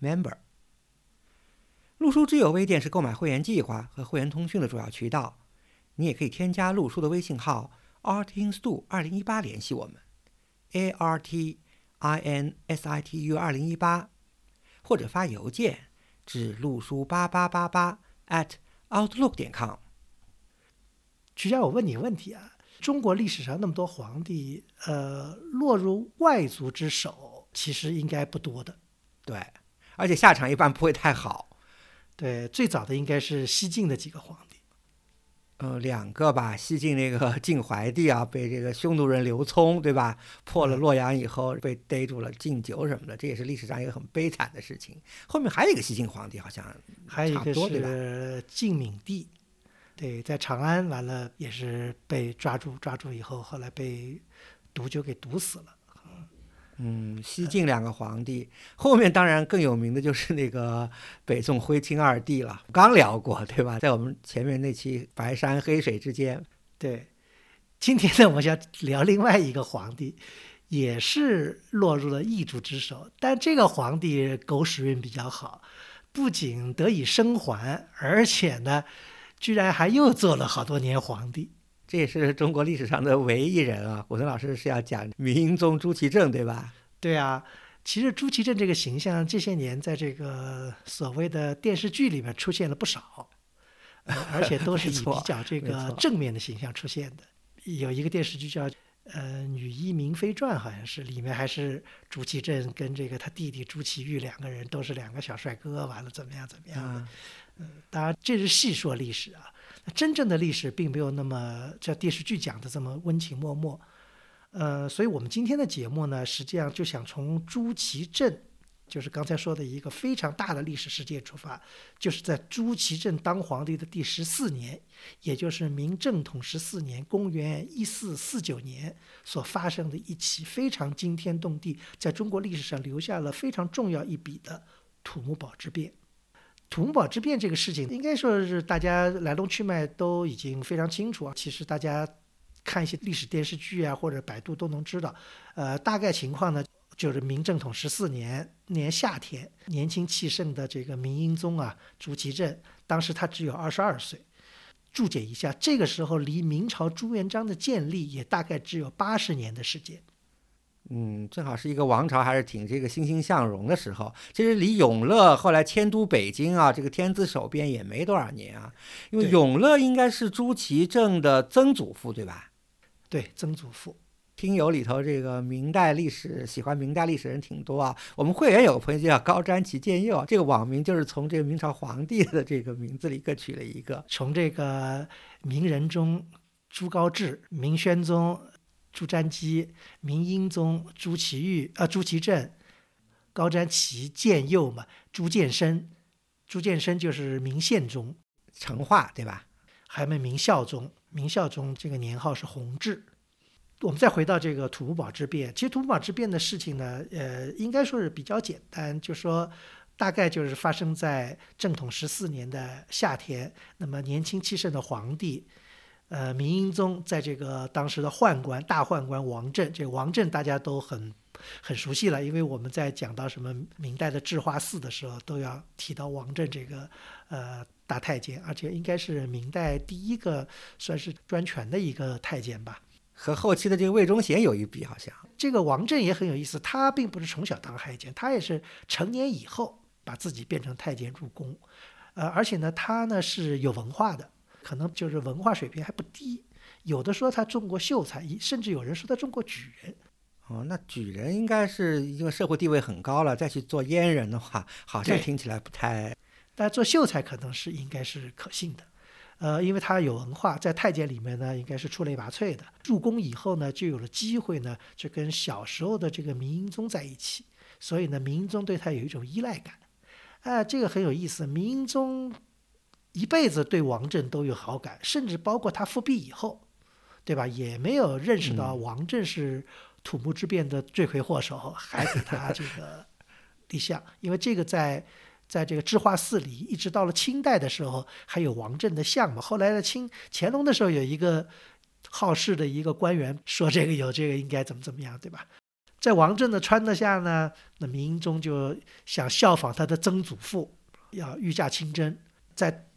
member。陆书之友微店是购买会员计划和会员通讯的主要渠道，你也可以添加陆书的微信号 artinstu 二零一八联系我们，a r t i n s i t u 二零一八，或者发邮件至陆书八八八八 at outlook 点 com。曲家，我问你个问题啊。中国历史上那么多皇帝，呃，落入外族之手，其实应该不多的，对，而且下场一般不会太好。对，最早的应该是西晋的几个皇帝，呃，两个吧，西晋那个 晋怀帝啊，被这个匈奴人刘聪，对吧？破了洛阳以后被逮住了禁酒什么的，这也是历史上一个很悲惨的事情。后面还有一个西晋皇帝，好像还有一个是晋闵帝。对，在长安完了也是被抓住，抓住以后，后来被毒酒给毒死了。嗯，西晋两个皇帝，后面当然更有名的就是那个北宋徽钦二帝了。刚聊过，对吧？在我们前面那期白山黑水之间。对，今天呢，我想聊另外一个皇帝，也是落入了异族之手，但这个皇帝狗屎运比较好，不仅得以生还，而且呢。居然还又做了好多年皇帝，这也是中国历史上的唯一人啊！古森老师是要讲明英宗朱祁镇，对吧？对啊，其实朱祁镇这个形象这些年在这个所谓的电视剧里面出现了不少，而且都是以比较这个正面的形象出现的。有一个电视剧叫《呃女医明妃传》，好像是里面还是朱祁镇跟这个他弟弟朱祁钰两个人都是两个小帅哥，完了怎么样怎么样的。嗯，当然这是细说历史啊，那真正的历史并没有那么像电视剧讲的这么温情脉脉。呃，所以我们今天的节目呢，实际上就想从朱祁镇，就是刚才说的一个非常大的历史事件出发，就是在朱祁镇当皇帝的第十四年，也就是明正统十四年（公元一四四九年）所发生的一起非常惊天动地，在中国历史上留下了非常重要一笔的土木堡之变。土木堡之变这个事情，应该说是大家来龙去脉都已经非常清楚啊。其实大家看一些历史电视剧啊，或者百度都能知道。呃，大概情况呢，就是明正统十四年年夏天，年轻气盛的这个明英宗啊，朱祁镇，当时他只有二十二岁。注解一下，这个时候离明朝朱元璋的建立也大概只有八十年的时间。嗯，正好是一个王朝还是挺这个欣欣向荣的时候。其实离永乐后来迁都北京啊，这个天子守边也没多少年啊。因为永乐应该是朱祁镇的曾祖父，对吧？对，曾祖父。听友里头这个明代历史喜欢明代历史人挺多啊。我们会员有个朋友叫高瞻其建佑，这个网名就是从这个明朝皇帝的这个名字里各取了一个。从这个明仁宗朱高炽、明宣宗。朱瞻基、明英宗朱祁钰啊，朱祁镇、高瞻旗建佑嘛，朱见深，朱见深就是明宪宗，成化对吧？还有明孝宗，明孝宗这个年号是弘治。我们再回到这个土木堡之变，其实土木堡之变的事情呢，呃，应该说是比较简单，就说大概就是发生在正统十四年的夏天，那么年轻气盛的皇帝。呃，明英宗在这个当时的宦官大宦官王振，这王振大家都很很熟悉了，因为我们在讲到什么明代的智化寺的时候，都要提到王振这个呃大太监，而且应该是明代第一个算是专权的一个太监吧，和后期的这个魏忠贤有一比，好像这个王振也很有意思，他并不是从小当太监，他也是成年以后把自己变成太监入宫，呃，而且呢，他呢是有文化的。可能就是文化水平还不低，有的说他中过秀才，甚至有人说他中过举人。哦，那举人应该是因为社会地位很高了，再去做阉人的话，好像听起来不太。但做秀才可能是应该是可信的，呃，因为他有文化，在太监里面呢，应该是出类拔萃的。入宫以后呢，就有了机会呢，就跟小时候的这个明英宗在一起，所以呢，明英宗对他有一种依赖感。哎，这个很有意思。明英宗一辈子对王振都有好感，甚至包括他复辟以后，对吧？也没有认识到王振是土木之变的罪魁祸首，还给他这个 立像。因为这个在在这个智化寺里，一直到了清代的时候，还有王振的像嘛。后来的清乾隆的时候，有一个好事的一个官员说这个有这个应该怎么怎么样，对吧？在王振的撺掇下呢，那明英宗就想效仿他的曾祖父，要御驾亲征，在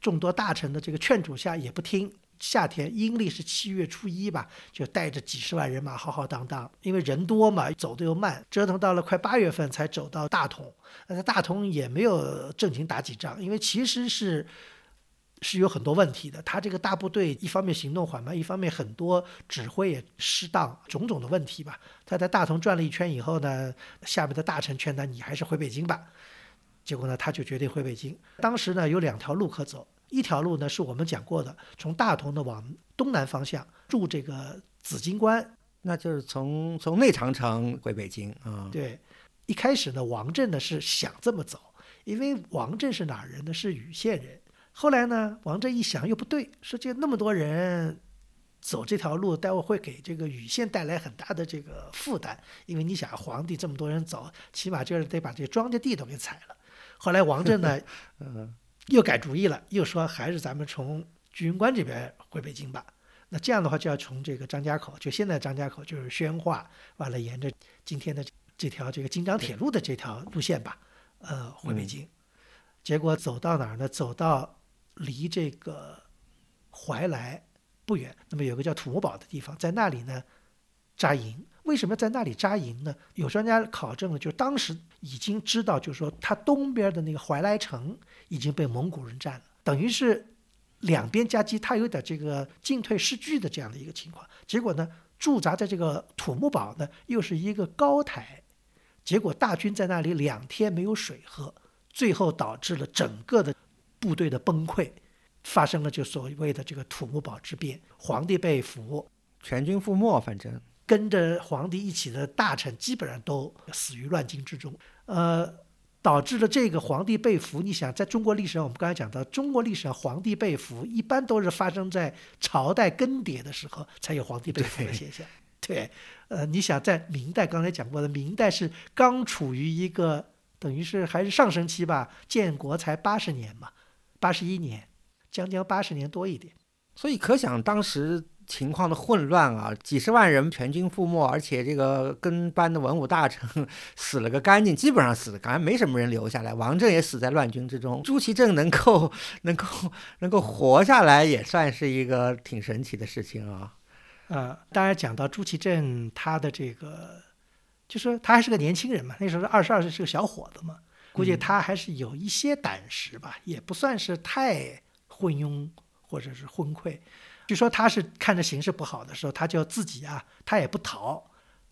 众多大臣的这个劝阻下也不听。夏天阴历是七月初一吧，就带着几十万人马浩浩荡荡，因为人多嘛，走的又慢，折腾到了快八月份才走到大同。那在大同也没有正经打几仗，因为其实是。是有很多问题的，他这个大部队一方面行动缓慢，一方面很多指挥也失当，种种的问题吧。他在大同转了一圈以后呢，下面的大臣劝他，你还是回北京吧。结果呢，他就决定回北京。当时呢，有两条路可走，一条路呢是我们讲过的，从大同的往东南方向住这个紫金关，那就是从从内长城回北京啊。对，一开始呢，王振呢是想这么走，因为王振是哪人呢？是禹县人。后来呢，王振一想又不对，说这那么多人走这条路，待会会给这个禹县带来很大的这个负担。因为你想，皇帝这么多人走，起码就是得把这庄稼地都给踩了。后来王震呢，嗯又改主意了，又说还是咱们从居庸关这边回北京吧。那这样的话，就要从这个张家口，就现在张家口就是宣化，完了沿着今天的这条这个京张铁路的这条路线吧，呃，回北京。结果走到哪儿呢？走到。离这个怀来不远，那么有个叫土木堡的地方，在那里呢扎营。为什么在那里扎营呢？有专家考证了，就当时已经知道，就是说他东边的那个怀来城已经被蒙古人占了，等于是两边夹击，他有点这个进退失据的这样的一个情况。结果呢，驻扎在这个土木堡呢，又是一个高台，结果大军在那里两天没有水喝，最后导致了整个的。部队的崩溃，发生了就所谓的这个土木堡之变，皇帝被俘，全军覆没，反正跟着皇帝一起的大臣基本上都死于乱军之中，呃，导致了这个皇帝被俘。你想，在中国历史上，我们刚才讲到，中国历史上皇帝被俘一般都是发生在朝代更迭的时候才有皇帝被俘的现象。对，呃，你想在明代，刚才讲过的，明代是刚处于一个等于是还是上升期吧，建国才八十年嘛。八十一年，将将八十年多一点，所以可想当时情况的混乱啊，几十万人全军覆没，而且这个跟班的文武大臣 死了个干净，基本上死的，感觉没什么人留下来。王振也死在乱军之中，朱祁镇能够 能够能够活下来，也算是一个挺神奇的事情啊。呃，当然讲到朱祁镇，他的这个，就是他还是个年轻人嘛，那时候二十二岁是个小伙子嘛。估计他还是有一些胆识吧，也不算是太昏庸或者是昏聩。据说他是看着形势不好的时候，他就自己啊，他也不逃，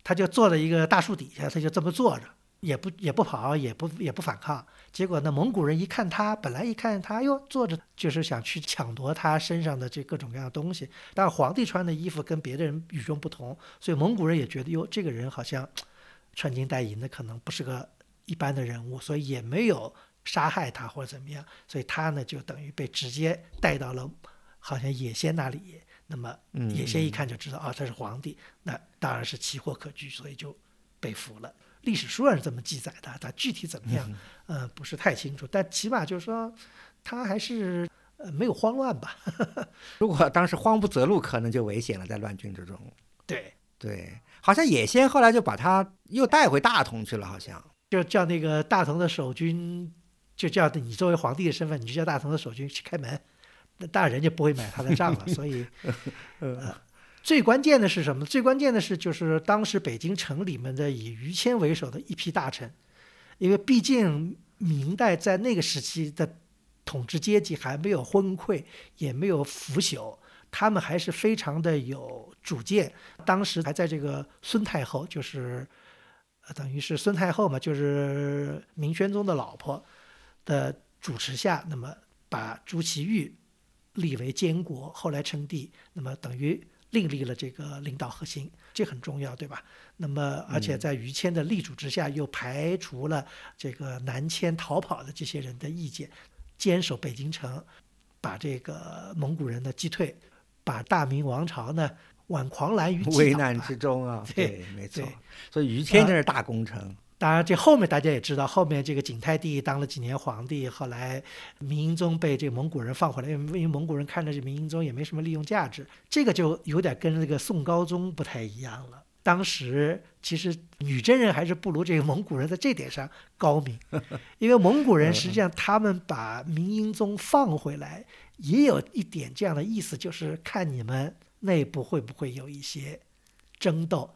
他就坐在一个大树底下，他就这么坐着，也不也不跑，也不也不反抗。结果呢，蒙古人一看他，本来一看他，哟，坐着就是想去抢夺他身上的这各种各样的东西。但皇帝穿的衣服跟别的人与众不同，所以蒙古人也觉得，哟，这个人好像穿金戴银的，可能不是个。一般的人物，所以也没有杀害他或者怎么样，所以他呢就等于被直接带到了好像野仙那里。那么野仙一看就知道啊，他是皇帝，那当然是奇货可居，所以就被俘了。历史书上是这么记载的，他具体怎么样，呃，不是太清楚，但起码就是说他还是呃没有慌乱吧。如果当时慌不择路，可能就危险了，在乱军之中。对对，好像野仙后来就把他又带回大同去了，好像。就叫那个大同的守军，就叫你作为皇帝的身份，你就叫大同的守军去开门，那当然人家不会买他的账了。所以，呃，最关键的是什么？最关键的是，就是当时北京城里面的以于谦为首的一批大臣，因为毕竟明代在那个时期的统治阶级还没有昏聩，也没有腐朽，他们还是非常的有主见。当时还在这个孙太后，就是。等于是孙太后嘛，就是明宣宗的老婆的主持下，那么把朱祁钰立为监国，后来称帝，那么等于。另立了这个领导核心，这很重要，对吧？那么，而且在于谦的力主之下，又排除了这个南迁逃跑的这些人的意见，坚守北京城，把这个蒙古人呢击退，把大明王朝呢挽狂澜于 危难之中啊！对，没错。所以于谦这是大功臣。当然，这后面大家也知道，后面这个景泰帝当了几年皇帝，后来明英宗被这个蒙古人放回来，因为蒙古人看着这明英宗也没什么利用价值，这个就有点跟那个宋高宗不太一样了。当时其实女真人还是不如这个蒙古人在这点上高明，因为蒙古人实际上他们把明英宗放回来，也有一点这样的意思，就是看你们内部会不会有一些争斗。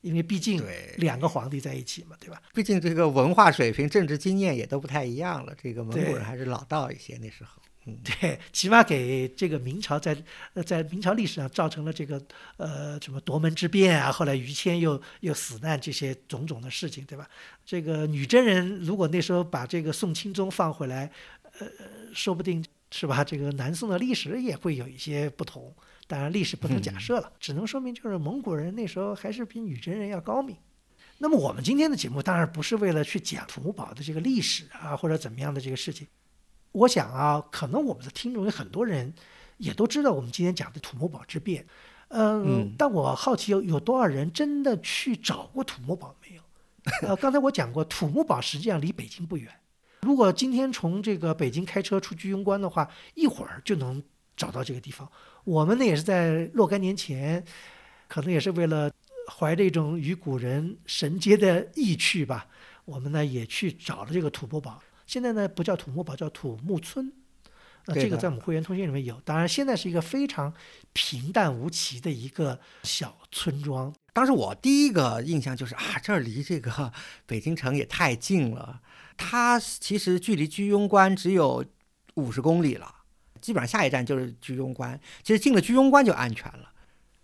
因为毕竟两个皇帝在一起嘛，对吧？毕竟这个文化水平、政治经验也都不太一样了。这个蒙古人还是老道一些，那时候，嗯，对，起码给这个明朝在在明朝历史上造成了这个呃什么夺门之变啊，后来于谦又又死难这些种种的事情，对吧？这个女真人如果那时候把这个宋钦宗放回来，呃，说不定是吧？这个南宋的历史也会有一些不同。当然，历史不能假设了，只能说明就是蒙古人那时候还是比女真人要高明。那么我们今天的节目当然不是为了去讲土木堡的这个历史啊，或者怎么样的这个事情。我想啊，可能我们的听众有很多人也都知道我们今天讲的土木堡之变，嗯，但我好奇有有多少人真的去找过土木堡没有？呃，刚才我讲过，土木堡实际上离北京不远，如果今天从这个北京开车出居庸关的话，一会儿就能找到这个地方。我们呢也是在若干年前，可能也是为了怀着一种与古人神接的意趣吧，我们呢也去找了这个土木堡。现在呢不叫土木堡，叫土木村。那这个在我们会员通讯里面有。当然，现在是一个非常平淡无奇的一个小村庄。当时我第一个印象就是啊，这儿离这个北京城也太近了。它其实距离居庸关只有五十公里了。基本上下一站就是居庸关，其实进了居庸关就安全了。